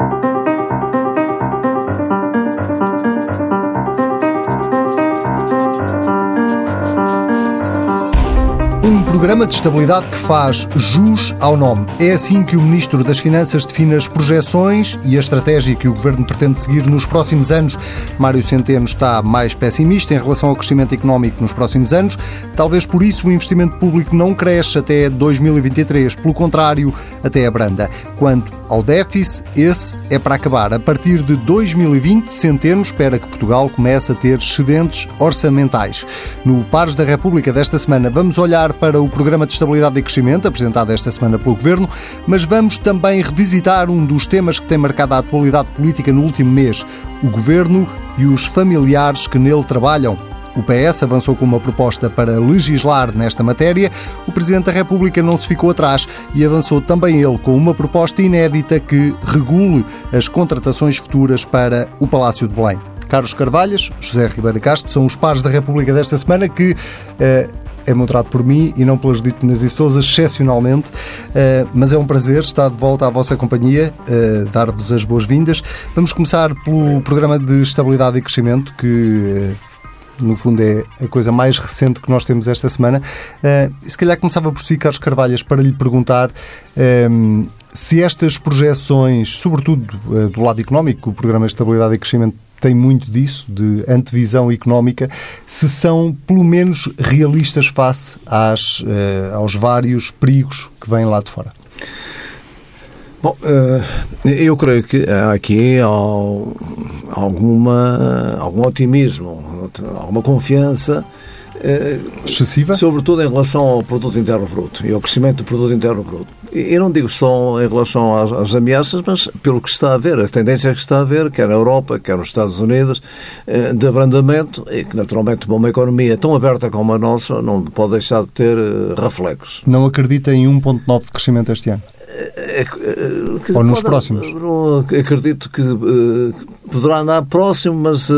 Thank you. Programa de estabilidade que faz jus ao nome. É assim que o Ministro das Finanças define as projeções e a estratégia que o Governo pretende seguir nos próximos anos. Mário Centeno está mais pessimista em relação ao crescimento económico nos próximos anos. Talvez por isso o investimento público não cresça até 2023. Pelo contrário, até abranda. Quanto ao déficit, esse é para acabar. A partir de 2020, Centeno espera que Portugal comece a ter excedentes orçamentais. No Pares da República desta semana, vamos olhar para o Programa de Estabilidade e Crescimento, apresentado esta semana pelo Governo, mas vamos também revisitar um dos temas que tem marcado a atualidade política no último mês: o Governo e os familiares que nele trabalham. O PS avançou com uma proposta para legislar nesta matéria. O Presidente da República não se ficou atrás e avançou também ele com uma proposta inédita que regule as contratações futuras para o Palácio de Belém. Carlos Carvalhas, José Ribeiro Castro são os pares da República desta semana que eh, é moderado por mim e não pelas Ditas e Souza, excepcionalmente. Uh, mas é um prazer estar de volta à vossa companhia, uh, dar-vos as boas-vindas. Vamos começar pelo programa de estabilidade e crescimento, que uh, no fundo é a coisa mais recente que nós temos esta semana. Uh, se calhar começava por si, Carlos Carvalhas, para lhe perguntar um, se estas projeções, sobretudo uh, do lado económico, o Programa de Estabilidade e Crescimento tem muito disso, de antevisão económica, se são pelo menos realistas face às, uh, aos vários perigos que vêm lá de fora. Bom, eu creio que há aqui alguma, algum otimismo, alguma confiança excessiva? Sobretudo em relação ao produto interno bruto e ao crescimento do produto interno bruto. Eu não digo só em relação às, às, ameaças, mas pelo que está a ver, as tendências que está a ver, quer na Europa, quer nos Estados Unidos, eh, de abrandamento, e que naturalmente uma economia tão aberta como a nossa não pode deixar de ter eh, reflexos. Não acredita em 1,9% de crescimento este ano? É, é, Ou nos pode, próximos? Acredito que poderá andar próximo, mas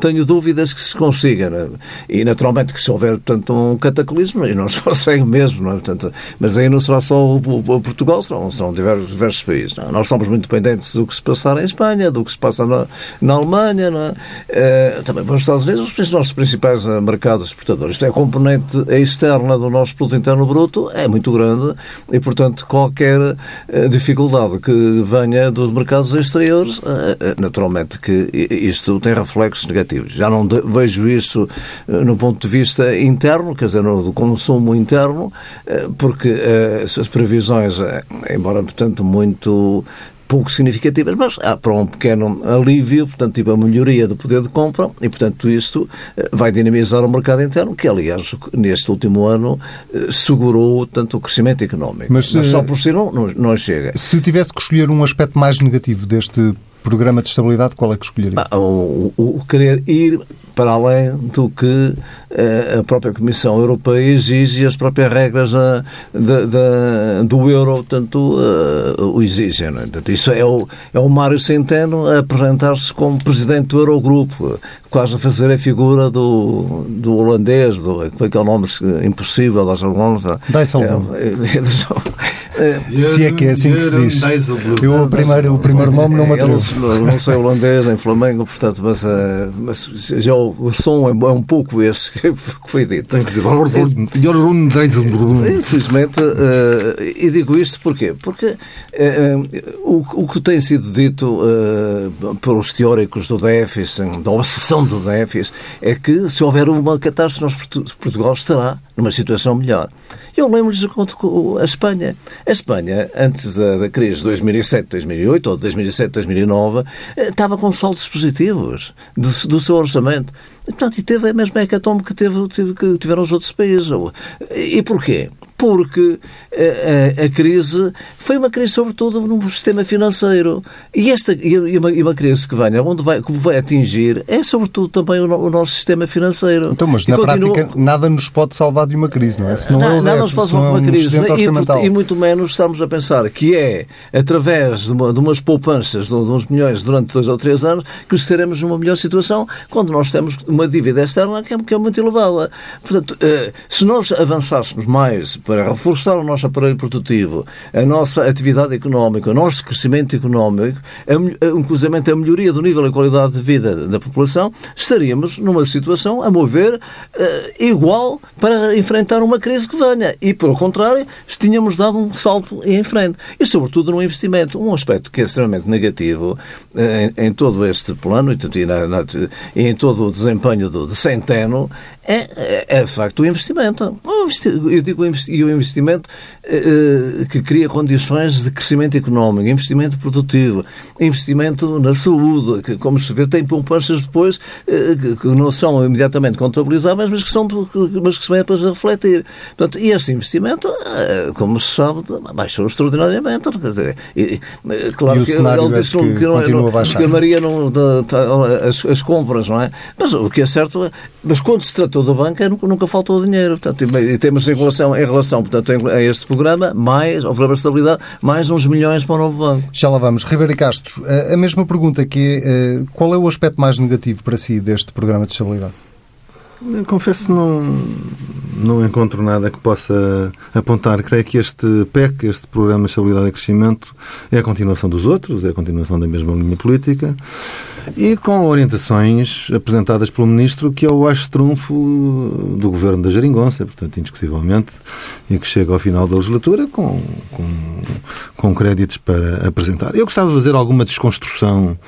tenho dúvidas que se consiga. Né? E naturalmente que se houver portanto, um cataclismo, e não se consegue mesmo. Não é? portanto, mas aí não será só o, o Portugal, serão, serão diversos, diversos países. Não é? Nós somos muito dependentes do que se passar em Espanha, do que se passa na, na Alemanha, não é? também para os Estados Unidos, os nossos principais mercados exportadores. Isto é, a componente externa do nosso produto interno bruto é muito grande e, portanto, qualquer dificuldade que venha dos mercados exteriores, eh, eh, naturalmente que isto tem reflexos negativos. Já não vejo isso eh, no ponto de vista interno, quer dizer, do consumo interno, porque as previsões, embora, portanto, muito pouco significativas, mas há para um pequeno alívio, portanto, tipo a melhoria do poder de compra e, portanto, isto eh, vai dinamizar o mercado interno, que, aliás, neste último ano eh, segurou tanto o crescimento económico. Mas, mas só por si não, não, não chega. Se tivesse que escolher um aspecto mais negativo deste programa de estabilidade, qual é que escolheria? O, o, o querer ir para além do que eh, a própria Comissão Europeia exige e as próprias regras da, da, da, do euro, tanto uh, o exigem. Não é? Isso é o, é o Mário Centeno a apresentar-se como presidente do Eurogrupo, quase a fazer a figura do, do holandês, do, como é que é o nome impossível das Hollandas? Dijsselbloem. É, é, Se é que é assim que se diz. Eu o primeiro, o primeiro nome não me atrevo. Eu não sei holandês em Flamengo, portanto, mas, mas já o, som é, é, um pouco esse que foi dito. Tem que dizer, Infelizmente, uh, e digo isto porquê? Porque uh, o, o que tem sido dito uh, pelos teóricos do déficit, da obsessão do déficit, é que se houver uma catástrofe, Portugal estará numa situação melhor. Eu lembro-lhes a Espanha. A Espanha, antes da, da crise de 2007-2008 ou de 2007-2009, estava com saldos positivos do, do seu orçamento. Portanto, e teve a mesma hecatombe que, teve, que tiveram os outros países. E porquê? Porque a, eh, a, eh, a, crise foi uma crise, sobretudo, no sistema financeiro. E, esta, e, uma, e uma crise que venha, onde vai, que vai atingir, é sobretudo também o, o nosso sistema financeiro. Então, mas e na continua... prática, nada nos pode salvar de uma crise, não é? Se não, não é nada nos pode salvar de uma crise. E, e, muito menos estamos a pensar que é através de, uma, de umas poupanças de, uns milhões durante dois ou três anos que estaremos numa melhor situação quando nós temos uma dívida externa que é, que é muito elevada. Portanto, eh, se nós avançássemos mais para reforçar o nosso aparelho produtivo, a nossa atividade económica, o nosso crescimento económico, inclusive a melhoria do nível e qualidade de vida da população, estaríamos numa situação, a mover, eh, igual para enfrentar uma crise que venha. E, pelo contrário, tínhamos dado um salto em frente. E, sobretudo, no investimento. Um aspecto que é extremamente negativo eh, em, em todo este plano e, na, na, e em todo o desempenho do, de Centeno é, é, é, de facto o investimento. Eu digo e o investimento eh, que cria condições de crescimento económico, investimento produtivo, investimento na saúde, que, como se vê, tem poupanças depois eh, que não são imediatamente contabilizáveis, mas que, são, mas que se vêm depois a refletir. Portanto, e este investimento, eh, como se sabe, baixou extraordinariamente. E, claro e que ele disse que, que, que, que a Maria não, as, as compras, não é? Mas o que é certo é, mas quando se tratou da banca, nunca, nunca faltou dinheiro. Portanto, e temos em relação, em relação portanto, a este programa, mais, ao programa de estabilidade, mais uns milhões para o novo banco. Já lá vamos. Ribeiro Castro, a mesma pergunta que é, qual é o aspecto mais negativo para si deste programa de estabilidade? Confesso não, não encontro nada que possa apontar. Creio que este PEC, este Programa de Estabilidade e Crescimento, é a continuação dos outros, é a continuação da mesma linha política e com orientações apresentadas pelo Ministro que é o acho trunfo do Governo da Jeringonça, portanto, indiscutivelmente, e que chega ao final da legislatura com, com, com créditos para apresentar. Eu gostava de fazer alguma desconstrução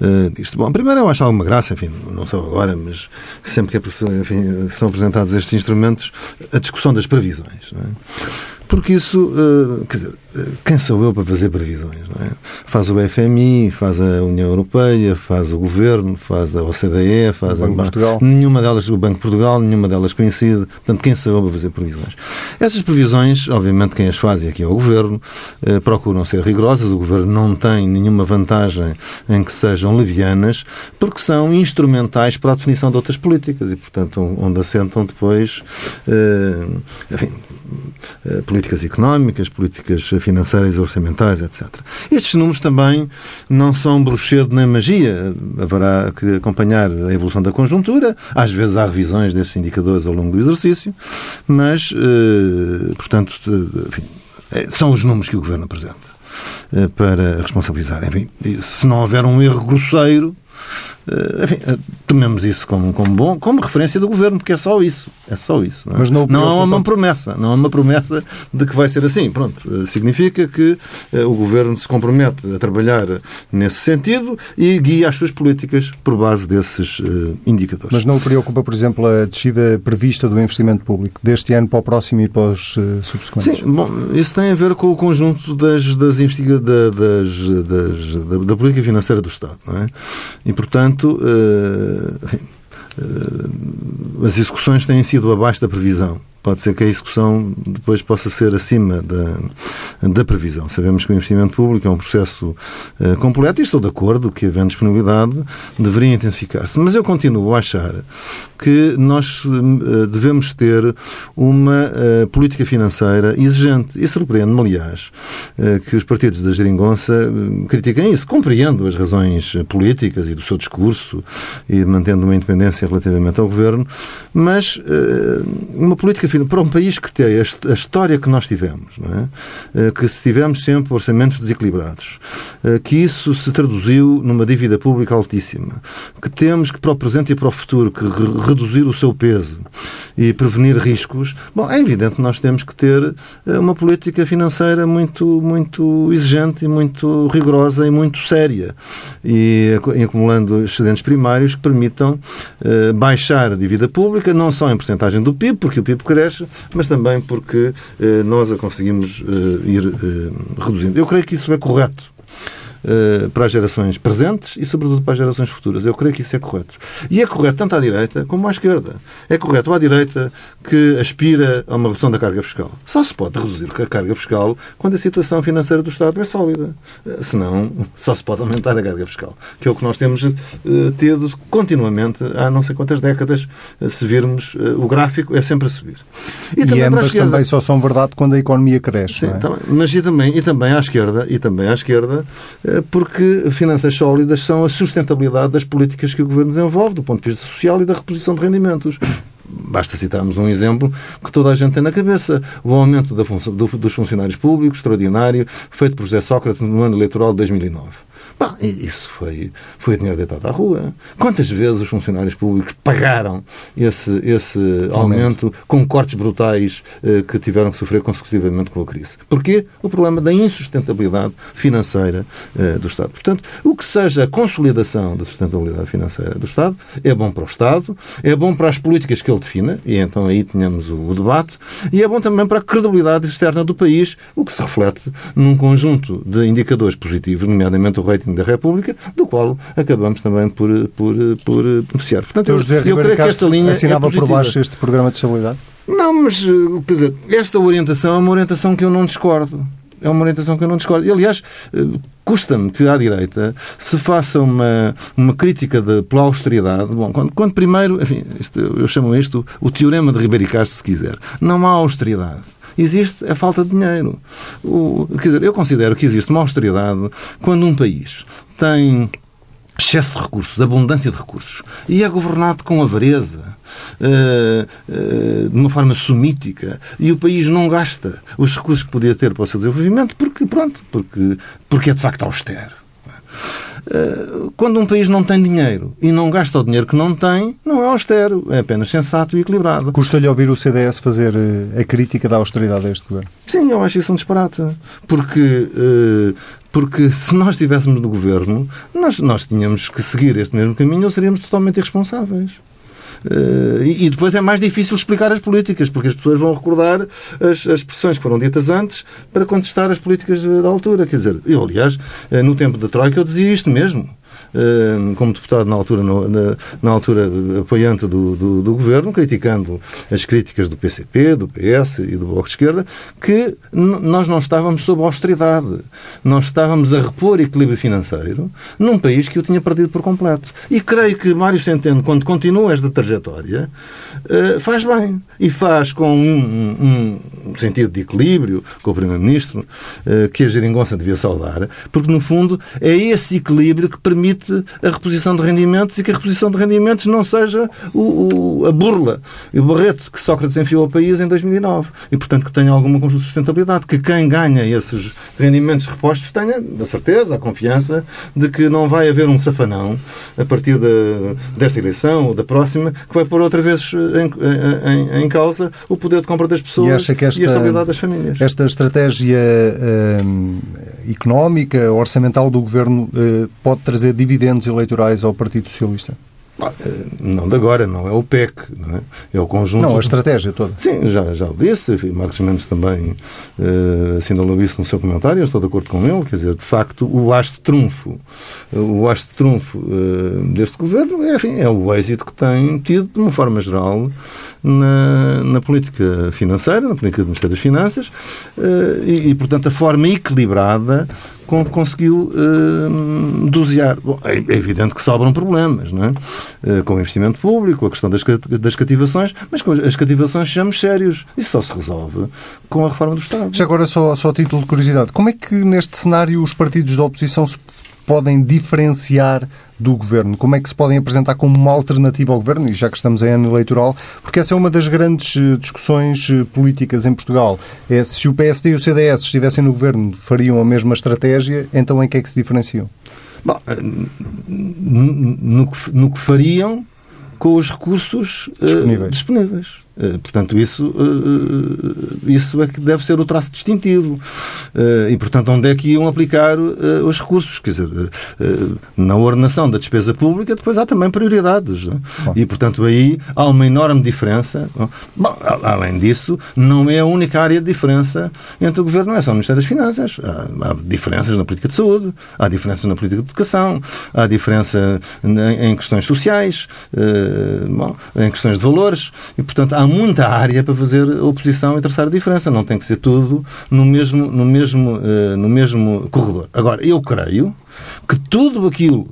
uh, disto. Bom, primeiro eu acho alguma graça, enfim, não só agora, mas sempre que é, enfim, são apresentados estes instrumentos, a discussão das previsões. Não é? Porque isso, uh, quer dizer, uh, quem sou eu para fazer previsões? É? Faz o FMI, faz a União Europeia, faz o Governo, faz a OCDE, faz o Banco a Portugal. Nenhuma delas, o Banco de Portugal, nenhuma delas coincide. Portanto, quem sou eu para fazer previsões? Essas previsões, obviamente, quem as faz aqui é o Governo, uh, procuram ser rigorosas. O Governo não tem nenhuma vantagem em que sejam levianas, porque são instrumentais para a definição de outras políticas e, portanto, onde assentam depois, enfim, políticas económicas, políticas financeiras e orçamentais, etc. Estes números também não são bruxedo nem magia. Haverá que acompanhar a evolução da conjuntura. Às vezes há revisões destes indicadores ao longo do exercício, mas, eh, portanto, enfim, eh, são os números que o Governo apresenta eh, para responsabilizar. Enfim, se não houver um erro grosseiro, eh, enfim, eh, tomemos isso como, como bom, como referência do governo, porque é só isso. É só isso. Não, é? Mas não, não há uma promessa. Não há uma promessa de que vai ser assim. Pronto. Eh, significa que o governo se compromete a trabalhar nesse sentido e guia as suas políticas por base desses indicadores. Mas não o preocupa, por exemplo, a descida prevista do investimento público deste ano para o próximo e para os subsequentes? Sim, bom, isso tem a ver com o conjunto das, das, investiga, da, das, das da, da, política financeira do Estado. Não é? E, portanto, portanto, uh, uh, as execuções têm sido abaixo da previsão. Pode ser que a execução depois possa ser acima da, da previsão. Sabemos que o investimento público é um processo uh, completo e estou de acordo que, havendo disponibilidade, deveria intensificar-se. Mas eu continuo a achar que nós uh, devemos ter uma uh, política financeira exigente. E surpreende-me, aliás, que os partidos da Geringonça critiquem isso. Compreendo as razões políticas e do seu discurso e mantendo uma independência relativamente ao governo, mas uma política para um país que tem a história que nós tivemos, é? Eh, que tivemos sempre orçamentos desequilibrados, eh, que isso se traduziu numa dívida pública altíssima, que temos que para o presente e para o futuro que reduzir o seu peso e prevenir riscos, bom, é evidente que nós temos que ter eh, uma política financeira muito, muito exigente e muito rigorosa e muito séria e acumulando excedentes primários que permitam baixar a dívida pública, não só em porcentagem do PIB, porque o PIB cresce cresce, mas também porque eh, nós a conseguimos eh, ir eh, reduzindo. Eu creio que isso é correto. Eh, para as gerações presentes e, sobretudo, para as gerações futuras. Eu creio que isso é correto. E é correto tanto à direita como à esquerda. É correto à direita que aspira a uma redução da carga fiscal. Só se pode reduzir a carga fiscal quando a situação financeira do Estado é sólida. Eh, senão, só se pode aumentar a carga fiscal. Que é o que nós temos uh, tido continuamente há não sei quantas décadas. Se virmos o gráfico, é sempre a subir. E, e ambas também só são verdade quando a economia cresce. Sim, é? também, mas e também, e também à esquerda, e também à esquerda, eh, porque finanças sólidas são a sustentabilidade das políticas que o Governo desenvolve, do ponto de vista social e da reposição de rendimentos basta citarmos um exemplo que toda a gente tem na cabeça. O aumento função, do, dos funcionários públicos, extraordinário, feito por José Sócrates no ano eleitoral de 2009. Bom, isso foi, foi dinheiro deitado à rua. Quantas vezes os funcionários públicos pagaram esse, esse aumento com cortes brutais eh, que tiveram que sofrer consecutivamente com a crise? Porquê? O problema da insustentabilidade financeira eh, do Estado. Portanto, o que seja a consolidação da sustentabilidade financeira do Estado é bom para o Estado, é bom para as políticas que ele defina, e então aí tínhamos o, o debate, e é bom também para a credibilidade externa do país, o que se reflete num conjunto de indicadores positivos, nomeadamente o rating da República, do qual acabamos também por, por, por beneficiar. Portanto, eu, José eu creio que esta linha é assinava é por baixo este programa de estabilidade? Não, mas, quer dizer, esta orientação é uma orientação que eu não discordo. É uma orientação que eu não discordo. E, aliás, custa-me que à direita se faça uma, uma crítica de, pela austeridade. Bom, quando, quando primeiro, enfim, isto, eu chamo isto o teorema de Ribeiro Castro, se quiser. Não há austeridade existe a falta de dinheiro. O, quer dizer, eu considero que existe uma austeridade quando um país tem excesso de recursos, abundância de recursos, e é governado com avareza, uh, uh, de uma forma sumítica, e o país não gasta os recursos que podia ter para o seu desenvolvimento porque, pronto, porque, porque é de facto austero. Eh, quando um país não tem dinheiro e não gasta o dinheiro que não tem, não é austero, é apenas sensato e equilibrado. Custa-lhe ouvir o CDS fazer eh, a crítica da austeridade a este governo? Sim, eu acho isso um disparate. Porque, eh, porque se nós estivéssemos no governo, nós, nós tínhamos que seguir este mesmo caminho ou seríamos totalmente irresponsáveis. Uh, e, depois é mais difícil explicar as políticas, porque as pessoas vão recordar as, as expressões que foram ditas antes para contestar as políticas da altura. Quer dizer, eu, aliás, eh, no tempo da Troika eu dizia isto mesmo. Eh, como deputado na altura, na, altura apoiante do, do, do, governo, criticando as críticas do PCP, do PS e do Bloco de Esquerda, que nós não estávamos sob austeridade. Nós estávamos a repor equilíbrio financeiro num país que o tinha perdido por completo. E creio que Mário Centeno, quando continua esta trajetória, eh, faz bem. E faz com um, um sentido de equilíbrio com o Primeiro-Ministro, eh, que a geringonça devia saudar, porque, no fundo, é esse equilíbrio que permite permite a reposição de rendimentos e que a reposição de rendimentos não seja o, o, a burla e o barrete que Sócrates enfiou ao país em 2009. E, portanto, que tenha alguma conjunto de sustentabilidade. Que quem ganha esses rendimentos repostos tenha a certeza, a confiança de que não vai haver um safanão a partir de, desta eleição ou da próxima que vai pôr outra vez em, em, em causa o poder de compra das pessoas e, acha que esta, e a estabilidade das famílias. Esta estratégia hum, económica, orçamental do governo uh, pode trazer dividendos eleitorais ao Partido Socialista? Eh, não de agora, não é o PEC, não é? é o conjunto. Não, a estratégia toda. Sim, já, já o disse, Marcos Mendes também uh, assinalou isso no seu comentário, eu estou de acordo com ele, quer dizer, de facto, o haste trunfo, o haste trunfo uh, deste governo é, enfim, é o êxito que tem tido, de uma forma geral, na, na política financeira, na política do Ministério das Finanças, uh, e, e, portanto, a forma equilibrada com que conseguiu uh, dosear. Bom, é, é, evidente que sobram problemas, não é? Uh, com investimento público, a questão das, das cativações, mas com as cativações sejamos sérios. Isso só se resolve com a reforma do Estado. Já agora, só, só título de curiosidade, como é que neste cenário os partidos da oposição se podem diferenciar do governo? Como é que se podem apresentar como uma alternativa ao governo? E já que estamos em ano eleitoral, porque essa é uma das grandes eh, discussões eh, políticas em Portugal. É se o PSD e o CDS estivessem no governo, fariam a mesma estratégia, então em que é que se diferenciam? Bom, eh, no que, no que fariam com os recursos disponíveis. Uh, disponíveis. Eh, portanto, isso, eh, eh, isso é que deve ser o traço distintivo. E, portanto, onde é que iam aplicar os recursos? Quer dizer, na ordenação da despesa pública, depois há também prioridades. É? E, portanto, aí há uma enorme diferença. Bom, além disso, não é a única área de diferença entre o Governo, não é só o Ministério das Finanças. Há, há diferenças na política de saúde, há diferenças na política de educação, há diferença em, questões sociais, bom, em questões de valores. E, portanto, há há muita área para fazer oposição e traçar a diferença. Não tem que ser tudo no mesmo, no mesmo, uh, no mesmo corredor. Agora, eu creio que tudo aquilo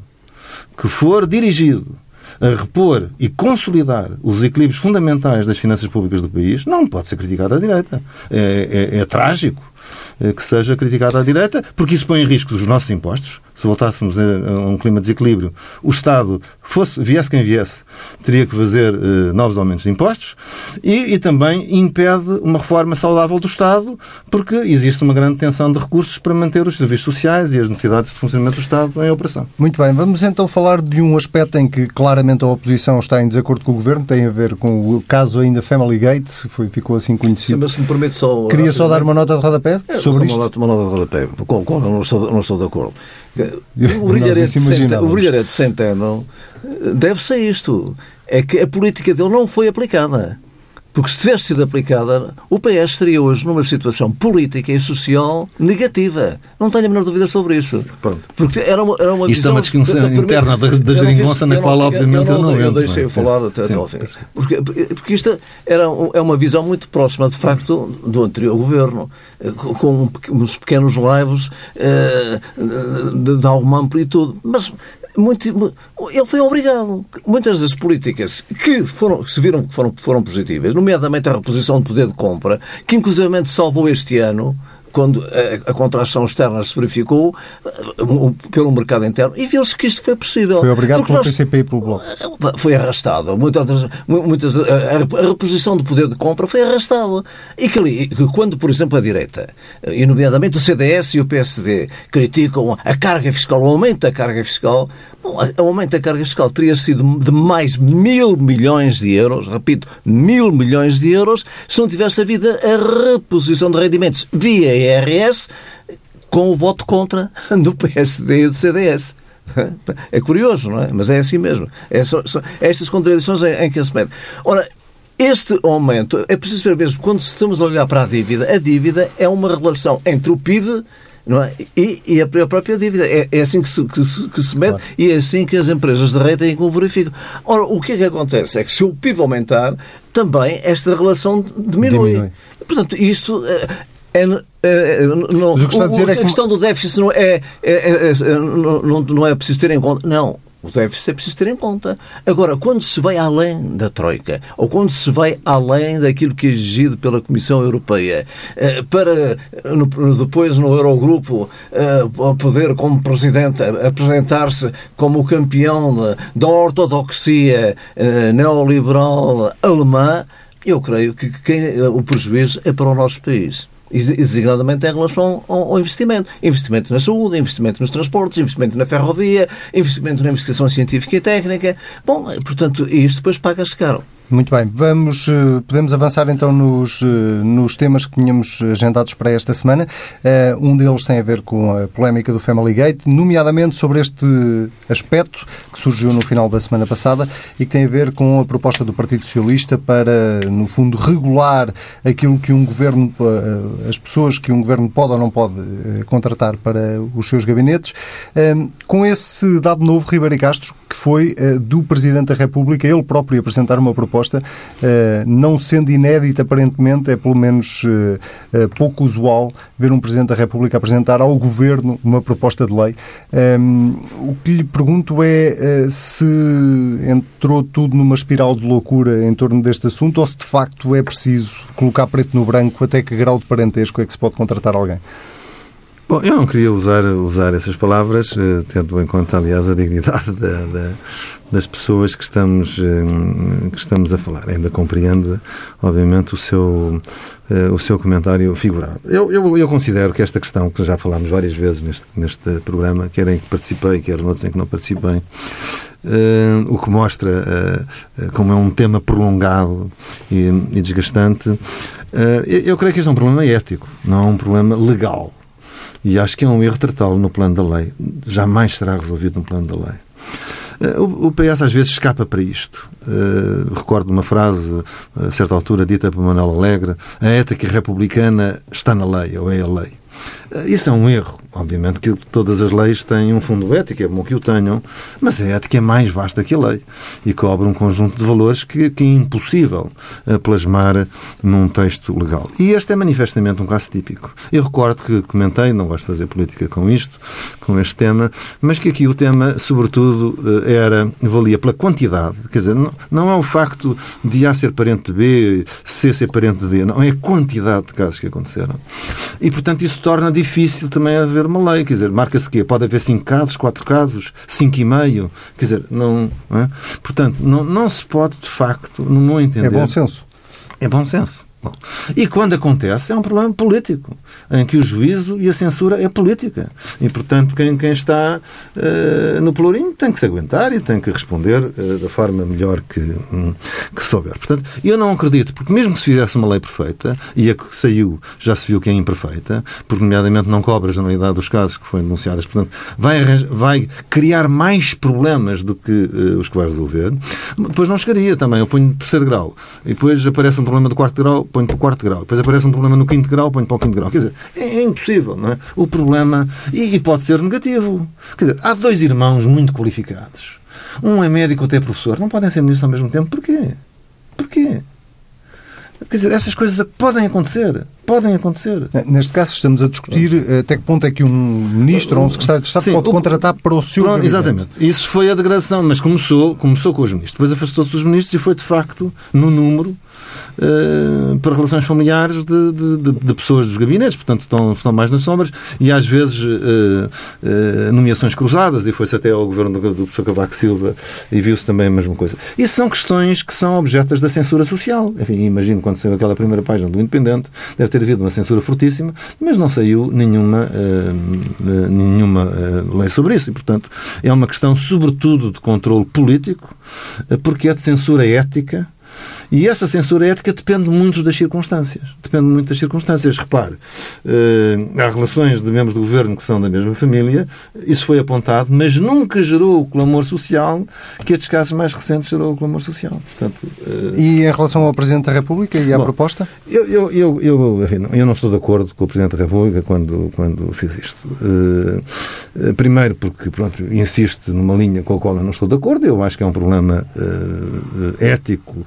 que for dirigido a repor e consolidar os equilíbrios fundamentais das finanças públicas do país não pode ser criticado à direita. É, é, é trágico eh, que seja criticado à direita, porque isso põe em risco os nossos impostos, se voltássemos a, um clima de desequilíbrio, o Estado, fosse, viesse quem viesse, teria que fazer uh, novos aumentos de impostos e, e, também impede uma reforma saudável do Estado, porque existe uma grande tensão de recursos para manter os serviços sociais e as necessidades de funcionamento do Estado em operação. Muito bem, vamos então falar de um aspecto em que claramente a oposição está em desacordo com o Governo, tem a ver com o caso ainda Family Gate, foi, ficou assim conhecido. Sim, mas se me permite só... Queria só dar uma nota de rodapé é, sobre isto? Uma nota, uma nota de rodapé, com a qual eu não estou, não estou de acordo. O brilharete, de Centeno, o brilharete Centeno deve ser isto. É que a política dele não foi aplicada. Porque se tivesse sido aplicada, o PS estaria hoje numa situação política e social negativa. Não tenho a menor dúvida sobre isso. Pronto. Porque era uma, era uma Isto é uma discussão interna da, da geringonça na qual, obviamente, eu não, eu, eu deixei é? falar até, até ao fim. Porque, porque isto era, é uma visão muito próxima, de facto, do anterior governo, com uns pequenos laivos eh, de, de alguma amplitude. Mas muito, ele foi obrigado. Muitas das políticas que, foram, que se viram que foram, foram positivas, nomeadamente a reposição de poder de compra, que inclusivamente salvou este ano, quando a, a, contração externa se verificou uh, pelo mercado interno e viu-se que isto foi possível. Foi obrigado pelo nós, PCP e pelo Bloco. Foi arrastado. Muitas, muitas, a, a, reposição do poder de compra foi arrastada. E que ali, quando, por exemplo, a direita, e nomeadamente o CDS e o PSD, criticam a carga fiscal, o aumento da carga fiscal, Bom, o aumento da carga fiscal teria sido de mais mil milhões de euros, repito, mil milhões de euros, se não tivesse havido a reposição de rendimentos via IRS com o voto contra do PSD e do CDS. É curioso, não é? Mas é assim mesmo. É só, é estas contradições em, em que se mete. Ora, este aumento, é preciso ver mesmo, quando estamos a olhar para a dívida, a dívida é uma relação entre o PIB não é? e, e a própria dívida. É, é assim que se, que se, que se mede claro. e é assim que as empresas de rating o verificam. Ora, o que é que acontece? É que se o PIB aumentar, também esta relação diminui. diminui. Portanto, isto é, é, é, não, o, a, é que... questão do déficit não é, é, é, é não, não é preciso ter em conta. Não. O déficit é preciso ter em conta. Agora, quando se vai além da Troika, ou quando se vai além daquilo que é exigido pela Comissão Europeia, eh, para depois no Eurogrupo eh, poder, como Presidente, apresentar-se como o campeão da ortodoxia eh, neoliberal alemã, eu creio que o prejuízo é para o nosso país designadamente em relação ao, investimento. Investimento na saúde, investimento nos transportes, investimento na ferrovia, investimento na investigação científica e técnica. Bom, portanto, isto depois paga-se caro. Muito bem, vamos, eh, podemos avançar então nos, eh, nos temas que tínhamos agendados para esta semana. Eh, um deles tem a ver com a polémica do Family Gate, nomeadamente sobre este aspecto que surgiu no final da semana passada e que tem a ver com a proposta do Partido Socialista para, no fundo, regular aquilo que um governo, as pessoas que um governo pode ou não pode contratar para os seus gabinetes. Com esse dado novo, Ribeiro Castro, que foi do Presidente da República, ele próprio apresentar uma proposta proposta, eh, não sendo inédita aparentemente, é pelo menos eh, eh, pouco usual ver um Presidente da República apresentar ao Governo uma proposta de lei. Ehm, o que lhe pergunto é se entrou tudo numa espiral de loucura em torno deste assunto ou se de facto é preciso colocar preto no branco até que grau de parentesco é que se pode contratar alguém. Bom, eu não queria usar, usar essas palavras, tendo em conta, aliás, a dignidade da, da, das pessoas que estamos, eh, que estamos a falar. Ainda compreendo, obviamente, o seu, eh, o seu comentário figurado. Eu, eu, eu considero que esta questão, que já falámos várias vezes neste, neste programa, quer em que participei, quer noutros em que não participei, Uh, o que mostra uh, como é um tema prolongado e, e desgastante. Uh, eu, eu, creio que este é um problema ético, não é um problema legal. E acho que é um erro tratá-lo no plano da lei. Jamais será resolvido no plano da lei. Eh, o PS às vezes escapa para isto. Uh, recordo uma frase, a certa altura, dita por Manuel Alegre: a ética republicana está na lei, ou é a lei. Isso é um erro. Obviamente que todas as leis têm um fundo ético, é bom que o tenham, mas a ética é mais vasta que a lei e cobre um conjunto de valores que, que é impossível eh, plasmar num texto legal. E este é manifestamente um caso típico. Eu recordo que comentei, não gosto de fazer política com isto, com este tema, mas que aqui o tema, sobretudo, eh, era, valia pela quantidade. Quer dizer, não, não é o facto de A ser parente de B, C ser parente de D, não, é a quantidade de casos que aconteceram. E, portanto, isso torna difícil também haver haver uma lei. Quer dizer, marca-se que pode haver cinco casos, quatro casos, cinco e meio. Quer dizer, não. não é? Portanto, não, não se pode, de facto, no meu entender. É bom senso. É bom senso. Bom, e quando acontece, é um problema político, em que o juízo e a censura é política. E, portanto, quem, quem está uh, no pelourinho tem que se aguentar e tem que responder uh, da forma melhor que, um, que souber. Portanto, eu não acredito, porque mesmo se fizesse uma lei perfeita, e a que saiu já se viu que é imperfeita, porque, nomeadamente, não cobra a generalidade dos casos que foram denunciados, portanto, vai, vai criar mais problemas do que uh, os que vai resolver. Depois não chegaria também. Eu ponho terceiro grau, e depois aparece um problema do quarto grau ponho para o quarto grau. Depois aparece um problema no quinto grau, ponho para o quinto grau. Quer dizer, é, é impossível, não é? O problema. E, e, pode ser negativo. Quer dizer, há dois irmãos muito qualificados. Um é médico, outro é professor. Não podem ser ministros ao mesmo tempo. Porquê? Porquê? Quer dizer, essas coisas podem acontecer. Podem acontecer. Neste caso, estamos a discutir eh, até que ponto é que um ministro ou um secretário de Estado Sim, pode o... contratar para o seu Pronto, Exatamente. Isso foi a degradação, mas começou, começou com os ministros. Depois afastou-se dos ministros e foi, de facto, no número uh, para relações familiares de, de, de, de, pessoas dos gabinetes, portanto estão, estão mais nas sombras, e às vezes uh, uh, nomeações cruzadas, e foi-se até ao governo do, do professor Cavaco Silva e viu-se também a mesma coisa. Isso são questões que são objetas da censura social. Enfim, imagino quando saiu aquela primeira página do Independente, deve ter havido uma censura fortíssima, mas não saiu nenhuma, nenhuma lei sobre isso, e portanto é uma questão sobretudo de controle político, porque é de censura ética, e essa censura ética depende muito das circunstâncias. Depende muito das circunstâncias. Repare, eh, há relações de membros do governo que são da mesma família, isso foi apontado, mas nunca gerou o clamor social que estes casos mais recentes gerou o clamor social. Portanto, eh, e em relação ao Presidente da República e à bom, proposta? Eu, eu, eu, eu, eu, não estou de acordo com o Presidente da República quando, quando fiz isto. Eh, primeiro porque, pronto, insiste numa linha com a qual eu não estou de acordo. Eu acho que é um problema ético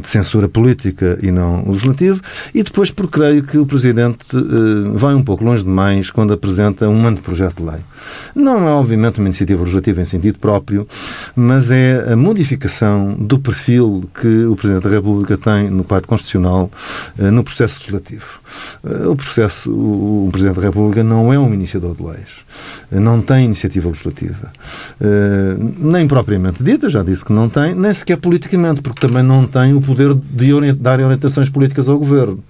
de censura política e não legislativo, e depois porque creio que o Presidente eh, vai um pouco longe demais quando apresenta um anteprojeto de lei. Não é, obviamente, uma iniciativa legislativa em sentido próprio, mas é a modificação do perfil que o Presidente da República tem no quadro constitucional eh, no processo legislativo. O processo, o Presidente da República não é um iniciador de leis, não tem iniciativa legislativa, nem propriamente dita, já disse que não tem, nem sequer politicamente, porque também não tem o poder de dar orientações políticas ao governo.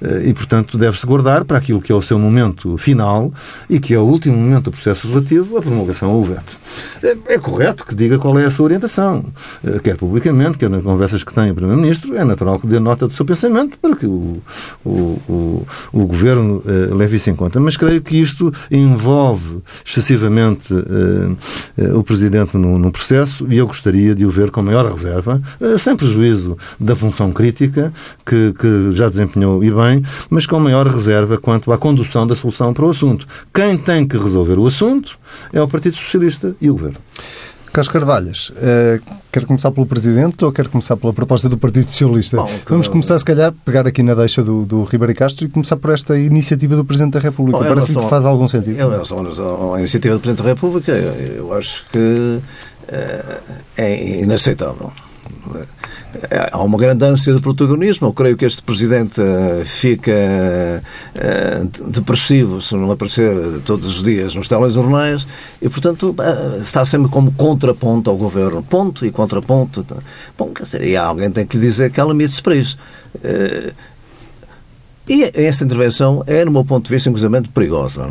Eh, e, portanto, deve-se guardar para aquilo que é o seu momento final e que é o último momento do processo legislativo, a promulgação ou o veto. É, é correto que diga qual é a sua orientação, eh, quer publicamente, quer nas conversas que tem o Primeiro-Ministro, é natural que dê nota do seu pensamento para que o, o, o, o Governo uh, leve isso em conta. Mas creio que isto envolve excessivamente uh, uh, o Presidente no, processo e eu gostaria de o ver com maior reserva, sem prejuízo da função crítica, que, que já desempenhou e bem, mas com maior reserva quanto à condução da solução para o assunto. Quem tem que resolver o assunto é o Partido Socialista e o Governo. Carlos Carvalhas, uh, quer começar pelo Presidente ou quer começar pela proposta do Partido Socialista? Bom, Vamos começar, se calhar, pegar aqui na deixa do, do Ribeiro Castro e começar por esta iniciativa do Presidente da República. Parece que faz algum sentido. Em relação à iniciativa do Presidente da República, eu acho que uh, é inaceitável. É, há uma grande ânsia de protagonismo. Eu creio que este Presidente eh, fica eh, depressivo se não aparecer todos os dias nos telejornais e, portanto, eh, está sempre como contraponto ao Governo. Ponto e contraponto. Bom, quer dizer, e alguém tem que lhe dizer que há limites para isso. E esta intervenção é, no meu ponto de vista, inclusivamente perigosa.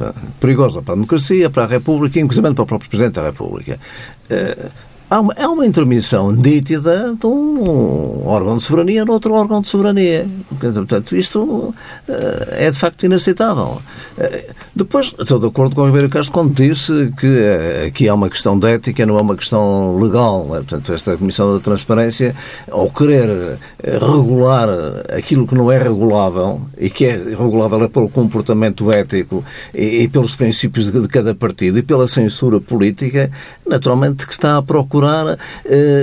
É? Perigosa para a democracia, para a República e, inclusivamente, para o próprio Presidente da República há uma, é uma intermissão nítida de um órgão de soberania no outro órgão de soberania. Portanto, isto eh, é de facto inaceitável. Eh, depois, estou de acordo com o Ribeiro Castro quando disse que eh, aqui há uma questão de ética, não é uma questão legal. Portanto, esta Comissão da Transparência, ao querer regular aquilo que não é regulável, e que é regulável é pelo comportamento ético e, e pelos princípios de, de cada partido e pela censura política, naturalmente que está à procura procurar uh,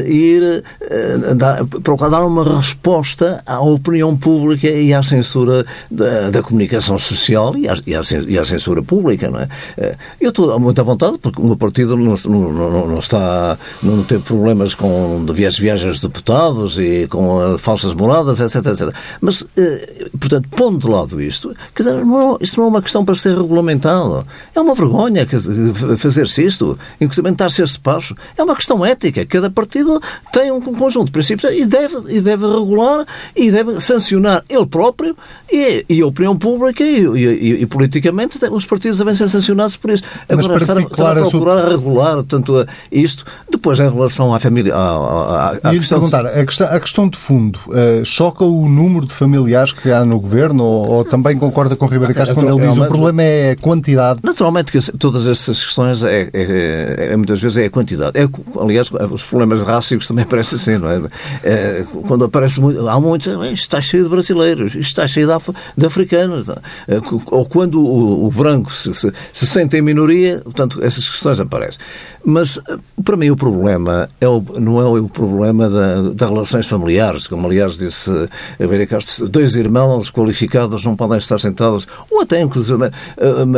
ir uh, dar, procurar dar uma resposta à opinião pública e à censura da, da comunicação social e à, e, à, e à, censura pública. Não é? Uh, eu estou muito à vontade porque o meu partido não, não, não, não está, não teve problemas com viagens, viagens de deputados e com falsas moradas, etc, etc. Mas, portanto, pondo de lado isto, quer dizer, não, isto não é uma questão para ser regulamentado. É uma vergonha fazer-se isto, incrementar-se esse passo. É uma questão ética. Cada partido tem um conjunto de princípios e deve, e deve regular e deve sancionar ele próprio e, e a opinião pública e, e, e, politicamente os partidos devem ser sancionados por isso. Agora, estar, estar a procurar a regular tanto isto, depois em relação à família. À, à, à questão perguntar, de... a, questão, a questão de fundo, uh, choca o número de familiares que há no governo ou, ou também concorda com o Ribeiro Castro quando ele diz que o problema é a quantidade? Naturalmente que todas essas questões é, é, é muitas vezes é a quantidade. É, aliás, os problemas rássicos também aparecem assim, não é? é quando aparece muito, há muitos, isto está cheio de brasileiros, isto está cheio de, af, de africanos. É, ou quando o, o branco se, se, se sente em minoria, portanto, essas questões aparecem. Mas, para mim, o problema é o, não é o problema das da relações familiares, como aliás disse a Vera Castro, dois irmãos qualificados não podem estar sentados, ou até inclusive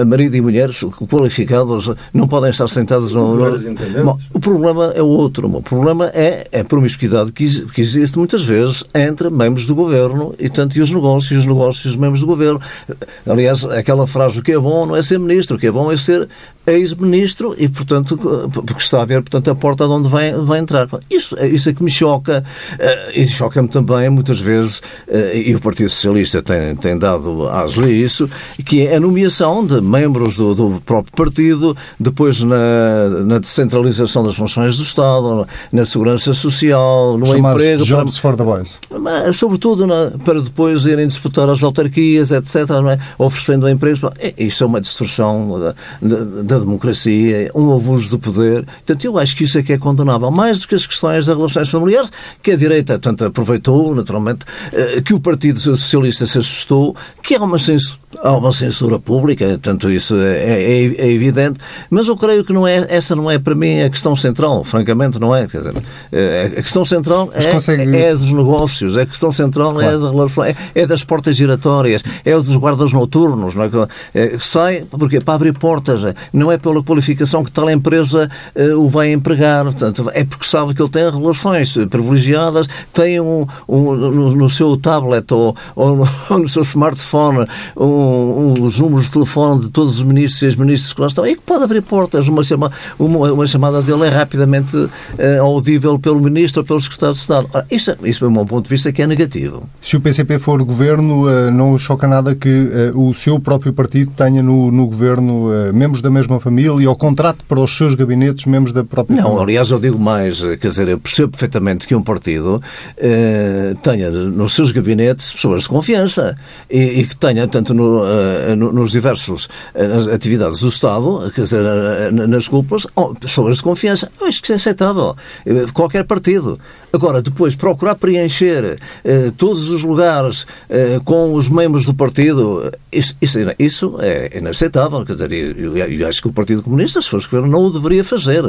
marido e mulheres qualificados não podem estar sentados no. no o problema é outro. O problema é a promiscuidade que, que existe muitas vezes entre membros do governo e tanto e os negócios, e os negócios e os membros do governo. Aliás, aquela frase o que é bom não é ser ministro, o que é bom é ser ex-ministro e, portanto, porque está a ver, portanto, a porta de onde vai, vai entrar. Isso, isso é que me choca uh, e choca-me também, muitas vezes, uh, e o Partido Socialista tem, tem dado aso a isso, que é a nomeação de membros do, do próprio partido, depois na, na descentralização das funções do Estado, na segurança social, no Chamados emprego. Jobs para, for the boys. Mas, sobretudo na, para depois irem disputar as autarquias, etc., é? oferecendo empregos. Isso é uma da, da, da democracia, um abuso do poder. Portanto, eu acho que isso é que é condenável. Mais do que as questões das relações familiares, que a direita tanto aproveitou, naturalmente, eh, que o Partido Socialista se assustou, que há uma censura, há uma censura pública, portanto, isso é, é, é, evidente, mas eu creio que não é, essa não é para mim a questão central, francamente não é. Quer dizer, eh, a questão central é, consegue... é dos negócios, a questão central claro. é da relação, é, é, das portas giratórias, é dos guardas noturnos, não é? sai porque para abrir portas, não não é pela qualificação que tal empresa uh, o vai empregar. Portanto, é porque sabe que ele tem relações privilegiadas, tem um, um no, no, seu tablet ou, ou, no, ou, no, seu smartphone um, os números de telefone de todos os ministros e as ministras que lá estão e que pode abrir portas. Uma, chama, uma, uma chamada dele é rapidamente uh, audível pelo ministro ou pelo secretário de Estado. Ora, isso, isso, do meu ponto de vista, é que é negativo. Se o PCP for governo, uh, não choca nada que o seu próprio partido tenha no, no governo membros da mesma família ou contrato para os seus gabinetes membros da própria Não, família? aliás, eu digo mais, quer dizer, eu percebo perfeitamente que um partido tenha nos seus gabinetes pessoas de confiança e, e que tenha, tanto no, eh, nos diversos eh, atividades do Estado, quer dizer, eh, nas cúpulas, oh, pessoas de confiança. Acho que isso é aceitável. Qualquer partido. Agora, depois, procurar preencher eh, todos os lugares com os membros do partido, isso, isso, isso é inaceitável. Quer dizer, eu, eu acho que o Partido Comunista, se fosse governo, não o deveria fazer.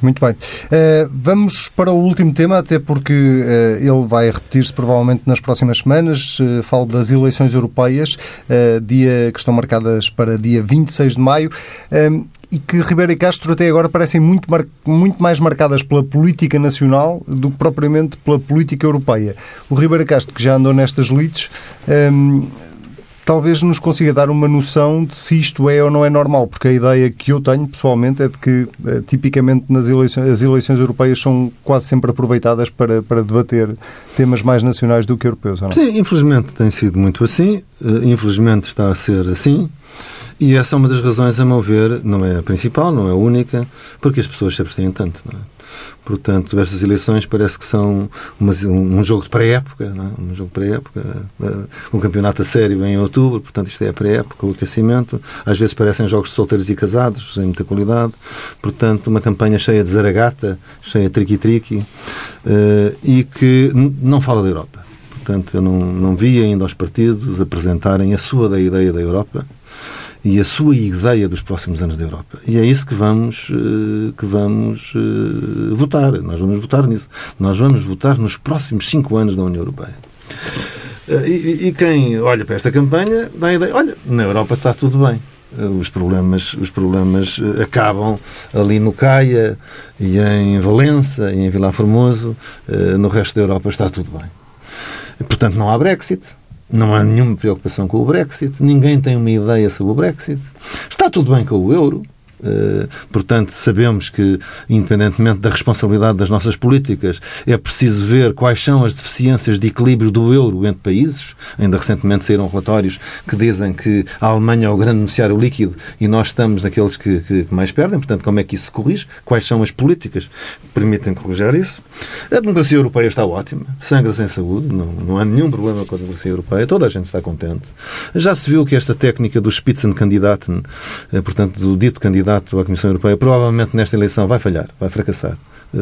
Muito bem. Uh, vamos para o último tema, até porque uh, ele vai repetir-se provavelmente nas próximas semanas. Uh, falo das eleições europeias, dia, que estão marcadas para dia 26 de maio e que Ribeiro e Castro até agora parecem muito, muito mais marcadas pela política nacional do que propriamente pela política europeia. O Ribeiro Castro, que já andou nestas lides, um, talvez nos consiga dar uma noção de se isto é ou não é normal, porque a ideia que eu tenho pessoalmente é de que eh, tipicamente nas eleições, as eleições europeias são quase sempre aproveitadas para, para debater temas mais nacionais do que europeus. Sim, infelizmente tem sido muito assim, eh, infelizmente está a ser assim. E essa é uma das razões, a meu ver, não é a principal, não é a única, porque as pessoas se abstêm tanto. Não é? Portanto, estas eleições parece que são uma, um jogo de pré-época, é? um jogo pré-época. Um campeonato a sério em outubro, portanto, isto é a pré-época, o aquecimento. Às vezes parecem jogos de solteiros e casados, sem muita qualidade. Portanto, uma campanha cheia de zaragata, cheia de triqui-triqui, uh, e que não fala da Europa. Portanto, eu não, não vi ainda os partidos apresentarem a sua da ideia da Europa e a sua ideia dos próximos anos da Europa. E é isso que vamos, eh, que vamos uh, votar. Nós vamos votar nisso. Nós vamos votar nos próximos cinco anos da União Europeia. Uh, e, e, quem olha para esta campanha dá a ideia: olha, na Europa está tudo bem. Os problemas, os problemas acabam ali no Caia e em Valença e em Vilar Formoso. no resto da Europa está tudo bem. Portanto, não há Brexit. Não há nenhuma preocupação com o Brexit, ninguém tem uma ideia sobre o Brexit. Está tudo bem com o euro, portanto, sabemos que, independentemente da responsabilidade das nossas políticas, é preciso ver quais são as deficiências de equilíbrio do euro entre países. Ainda recentemente saíram relatórios que dizem que a Alemanha é o grande beneficiário líquido e nós estamos naqueles que, que, mais perdem. Portanto, como é que isso se corrige? Quais são as políticas que permitem corrigir isso? A democracia europeia está ótima, sangra sem saúde, não, não há nenhum problema com a democracia europeia, toda a gente está contente. Já se viu que esta técnica do Spitzenkandidaten, eh, portanto, do dito candidato, candidato à Comissão Europeia, provavelmente nesta eleição vai falhar, vai fracassar. Eh,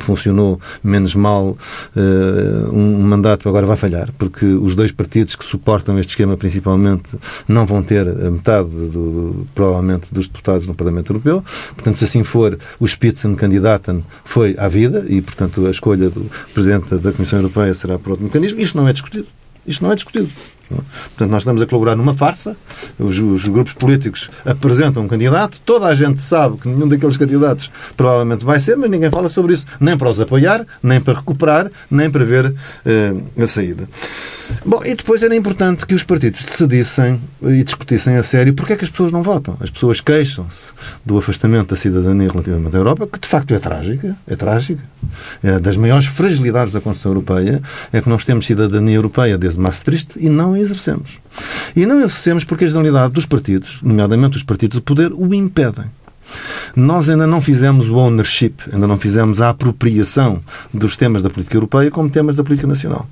funcionou menos mal uh, um mandato, agora vai falhar, porque os dois partidos que suportam este esquema principalmente não vão ter metade, do, provavelmente, dos deputados no Parlamento Europeu. Portanto, se assim for, o Spitzenkandidaten foi à vida e, portanto, a escolha do Presidente da Comissão Europeia será por outro mecanismo. Isto não é discutido. Isto não é discutido. Portanto, nós estamos a colaborar numa farsa. Os, os, grupos políticos apresentam um candidato, toda a gente sabe que nenhum daqueles candidatos provavelmente vai ser, mas ninguém fala sobre isso, nem para os apoiar, nem para recuperar, nem para ver eh, a saída. Bom, e depois era importante que os partidos decidissem e discutissem a sério porque é que as pessoas não votam. As pessoas queixam-se do afastamento da cidadania relativamente à Europa, que de facto é trágica, é trágica. É das maiores fragilidades da Constituição Europeia é que nós temos cidadania europeia desde Maastricht e não a exercemos. E não exercemos porque a generalidade dos partidos, nomeadamente os partidos do poder, o impedem. Nós ainda não fizemos o ownership, ainda não fizemos a apropriação dos temas da política europeia como temas da política nacional.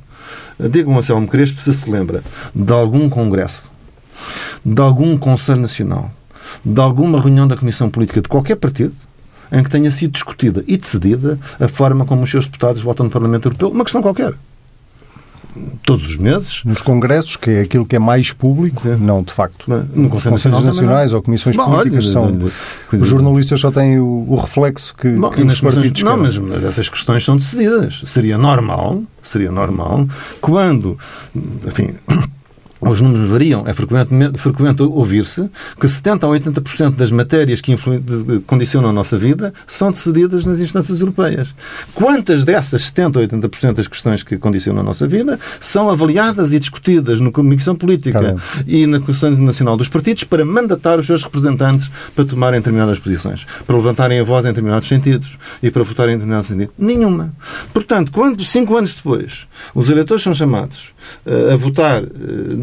Diga-me, Anselmo Crespo, se se lembra de algum congresso, de algum Conselho Nacional, de alguma reunião da Comissão Política de qualquer partido, em que tenha sido discutida e decidida a forma como os seus deputados votam no Parlamento Europeu, uma questão qualquer todos os meses. Nos congressos, que é aquilo que é mais público, Sim. não de facto. no Nos Conselhos Nacionais ou comissões Bom, políticas olha, são. Os jornalistas só têm o, o reflexo que, Bom, que nos partidos. Não, mas, mas, essas questões são decididas. Seria normal, seria normal, quando, enfim, os números variam. É frequente, frequente ouvir-se que 70% a 80% das matérias que condicionam a nossa vida são decididas nas instâncias europeias. Quantas dessas 70% a 80% das questões que condicionam a nossa vida são avaliadas e discutidas na Comissão Política Caramba. e na Constituição Nacional dos Partidos para mandatar os seus representantes para tomarem determinadas posições, para levantarem a voz em determinados sentidos e para votarem em determinados sentidos? Nenhuma. Portanto, quando, cinco anos depois, os eleitores são chamados uh, a votar uh,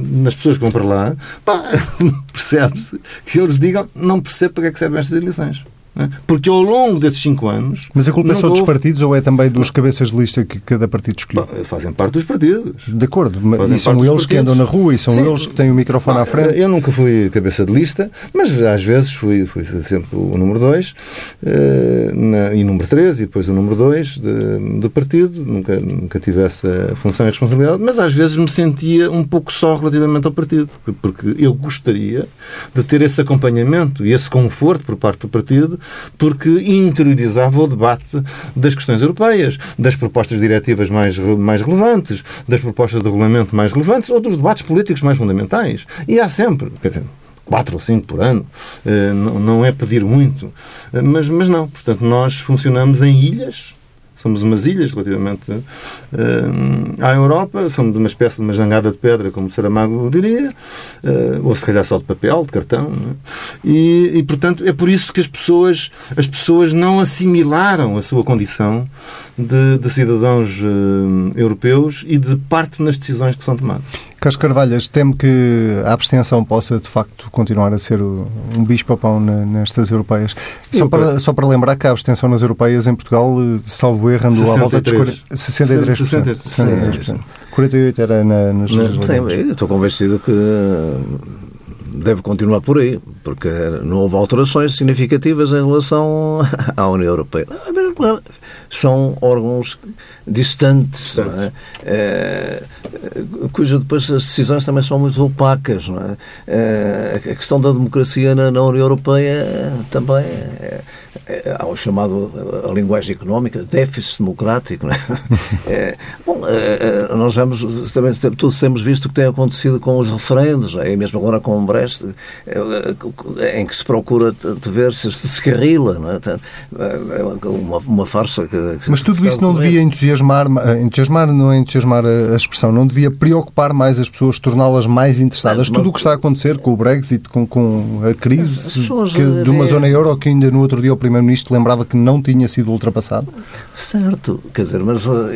nas pessoas que vão para lá, percebe-se que eles digam não percebo para que é que servem estas eleições. É? Porque ao longo desses cinco anos. Mas a culpa é só dos partidos ou é também dos cabeças de lista que cada partido escolhe? Fazem parte dos partidos. De acordo. Fazem e são eles que andam na rua e são Sim. eles que têm o microfone à frente. Eu nunca fui cabeça de lista, mas às vezes fui, fui sempre o número 2 uh, e número 3 e depois o número 2 do partido. Nunca, nunca tive essa função e responsabilidade, mas às vezes me sentia um pouco só relativamente ao partido, porque eu gostaria de ter esse acompanhamento e esse conforto por parte do partido porque interiorizava o debate das questões europeias, das propostas diretivas mais, mais relevantes, das propostas de regulamento mais relevantes ou dos debates políticos mais fundamentais. E há sempre, quer dizer, quatro ou cinco por ano, eh, não é pedir muito, eh, mas, mas não. Portanto, nós funcionamos em ilhas, somos umas ilhas relativamente uh, à Europa, somos uma espécie de uma jangada de pedra, como o Saramago diria, uh, ou se calhar só de papel, de cartão. É? E, e, portanto, é por isso que as pessoas, as pessoas não assimilaram a sua condição de, de cidadãos uh, europeus e de parte nas decisões que são tomadas. Carlos Carvalhas, teme que a abstenção possa, de facto, continuar a ser um bicho-papão nestas europeias. Só para, só para lembrar que a abstenção nas europeias em Portugal, salvo erro, andou à volta de 63%. 63%. 63%. 48% era na, nas. Eu estou convencido que deve continuar por aí, porque não houve alterações significativas em relação à União Europeia. São órgãos distantes, é? É, cujas depois as decisões também são muito opacas. É? É, a questão da democracia na, na União Europeia também é, é, há o chamado, a linguagem económica, déficit democrático. É, bom, é, nós vemos, também todos temos visto o que tem acontecido com os referendos, é mesmo agora com o Brest, em que se procura de ver se se descarrila, é? uma, uma farsa. Que, Mas tudo isso não devia entusiasmar, entusiasmar não é entusiasmar a expressão, não devia preocupar mais as pessoas, torná-las mais interessadas. Tudo o que está a acontecer com o Brexit, com, com a crise que, de uma zona euro que ainda no outro dia o Primeiro-Ministro lembrava que não tinha sido ultrapassado? Certo, quer dizer, mas uh,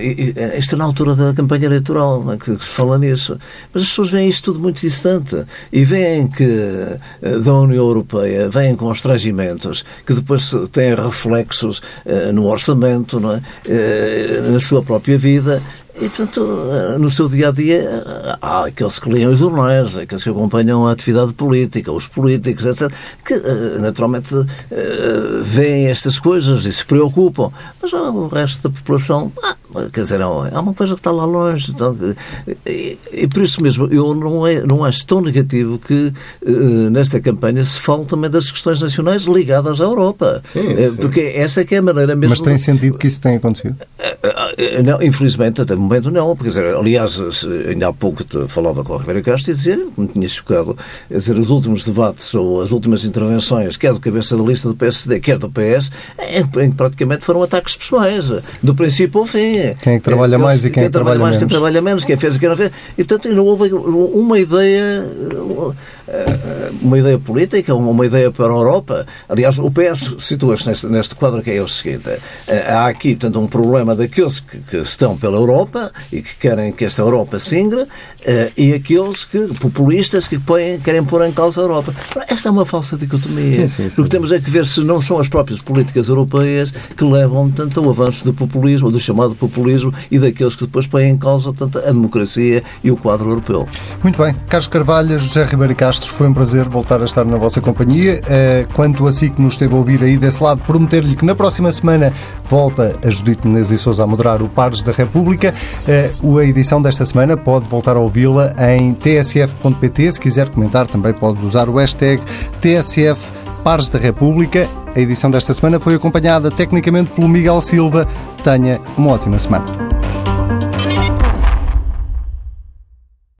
isto é na altura da campanha eleitoral é, que, se fala nisso. Mas as pessoas veem isto tudo muito distante e veem que uh, da União Europeia vêm constrangimentos que depois têm reflexos uh, no orçamento, é? na sua própria vida e, portanto, no seu dia a dia, há aqueles que leem os jornais, aqueles que acompanham a atividade política, os políticos, etc., que eh, naturalmente eh, veem estas coisas e se preocupam. Mas o resto da população, ah, quer dizer, é uma coisa que está lá longe. Então, e, e, por isso mesmo, eu não, é, não acho tão negativo que eh, nesta campanha se fale também das questões nacionais ligadas à Europa. Sim, sim. Porque essa é que é a maneira mesmo. Mas tem sentido que isso tenha acontecido? Não, infelizmente, até momento não, porque dizer, aliás, ainda há pouco falava com a Ribeiro Castro e dizia, me tinha chocado, dizer, os últimos debates ou as últimas intervenções, quer do cabeça da lista do PSD, quer do PS, em, em, praticamente foram ataques pessoais, do princípio ao fim. Quem é que trabalha quem, mais e quem, quem é que trabalha, mais, menos. Quem trabalha menos, quem fez e quem não fez. E, portanto, não houve uma ideia uma ideia política, uma ideia para a Europa. Aliás, o PS situa-se neste, neste quadro que é o seguinte: há aqui, portanto, um problema daqueles que, que estão pela Europa e que querem que esta Europa singre e aqueles que, populistas que põem, querem pôr em causa a Europa. Esta é uma falsa dicotomia. Sim, sim, sim. temos é que ver se não são as próprias políticas europeias que levam tanto ao avanço do populismo, do chamado populismo, e daqueles que depois põem em causa tanto a democracia e o quadro europeu. Muito bem. Carlos Carvalho, José Ribeiro Castro, foi um prazer voltar a estar na vossa companhia. Eh, quanto a si que nos esteve a ouvir aí desse lado, prometer-lhe que na próxima semana volta a Judite Menezes e Sousa a moderar o Pares da República. Eh, a edição desta semana pode voltar a ouvi-la em tsf.pt. Se quiser comentar, também pode usar o hashtag TSF Pares da República. A edição desta semana foi acompanhada tecnicamente pelo Miguel Silva. Tenha uma ótima semana.